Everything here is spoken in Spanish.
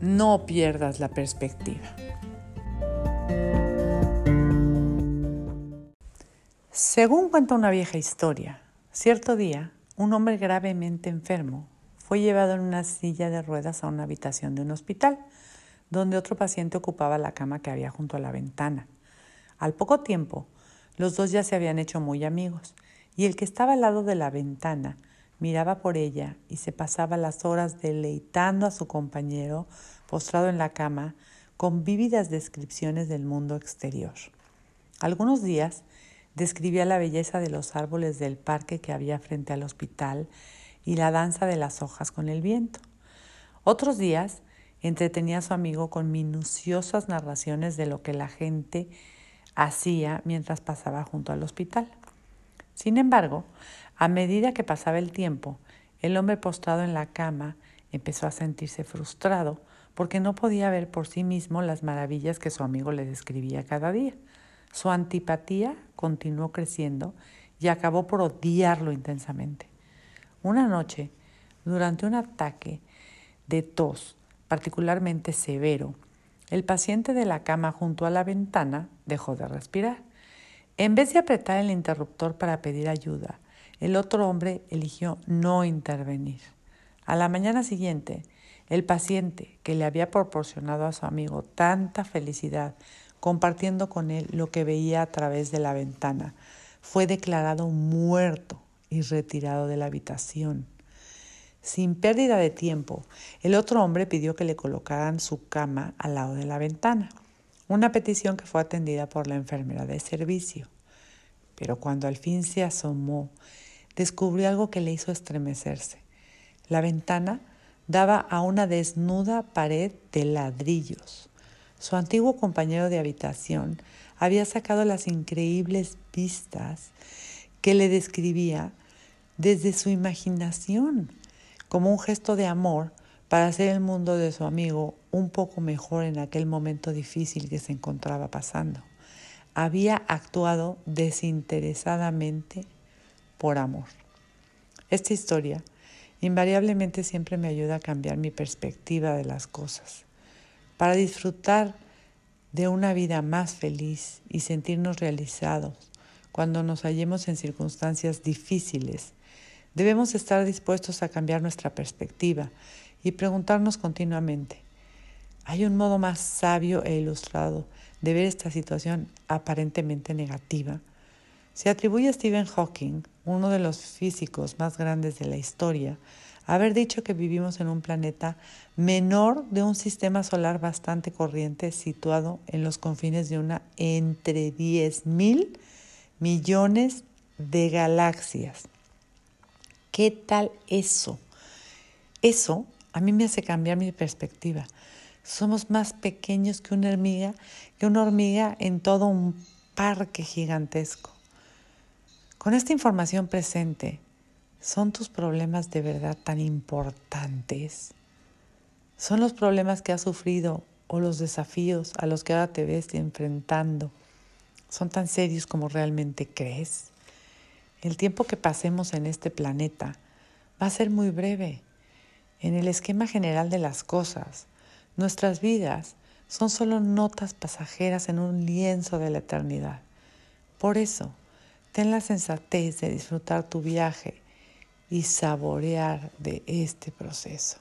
no pierdas la perspectiva. Según cuenta una vieja historia, cierto día un hombre gravemente enfermo fue llevado en una silla de ruedas a una habitación de un hospital, donde otro paciente ocupaba la cama que había junto a la ventana. Al poco tiempo, los dos ya se habían hecho muy amigos, y el que estaba al lado de la ventana miraba por ella y se pasaba las horas deleitando a su compañero postrado en la cama con vívidas descripciones del mundo exterior. Algunos días describía la belleza de los árboles del parque que había frente al hospital y la danza de las hojas con el viento. Otros días entretenía a su amigo con minuciosas narraciones de lo que la gente hacía mientras pasaba junto al hospital. Sin embargo, a medida que pasaba el tiempo, el hombre postrado en la cama empezó a sentirse frustrado porque no podía ver por sí mismo las maravillas que su amigo le describía cada día. Su antipatía continuó creciendo y acabó por odiarlo intensamente. Una noche, durante un ataque de tos particularmente severo, el paciente de la cama junto a la ventana dejó de respirar. En vez de apretar el interruptor para pedir ayuda, el otro hombre eligió no intervenir. A la mañana siguiente, el paciente que le había proporcionado a su amigo tanta felicidad compartiendo con él lo que veía a través de la ventana, fue declarado muerto y retirado de la habitación. Sin pérdida de tiempo, el otro hombre pidió que le colocaran su cama al lado de la ventana, una petición que fue atendida por la enfermera de servicio. Pero cuando al fin se asomó, descubrió algo que le hizo estremecerse. La ventana daba a una desnuda pared de ladrillos. Su antiguo compañero de habitación había sacado las increíbles vistas que le describía desde su imaginación, como un gesto de amor para hacer el mundo de su amigo un poco mejor en aquel momento difícil que se encontraba pasando. Había actuado desinteresadamente por amor. Esta historia invariablemente siempre me ayuda a cambiar mi perspectiva de las cosas, para disfrutar de una vida más feliz y sentirnos realizados cuando nos hallemos en circunstancias difíciles. Debemos estar dispuestos a cambiar nuestra perspectiva y preguntarnos continuamente, ¿hay un modo más sabio e ilustrado de ver esta situación aparentemente negativa? Se atribuye a Stephen Hawking, uno de los físicos más grandes de la historia, haber dicho que vivimos en un planeta menor de un sistema solar bastante corriente situado en los confines de una entre 10 mil millones de galaxias. ¿Qué tal eso? Eso a mí me hace cambiar mi perspectiva. Somos más pequeños que una hormiga, que una hormiga en todo un parque gigantesco. Con esta información presente, ¿son tus problemas de verdad tan importantes? ¿Son los problemas que has sufrido o los desafíos a los que ahora te ves enfrentando? ¿Son tan serios como realmente crees? El tiempo que pasemos en este planeta va a ser muy breve. En el esquema general de las cosas, nuestras vidas son solo notas pasajeras en un lienzo de la eternidad. Por eso, Ten la sensatez de disfrutar tu viaje y saborear de este proceso.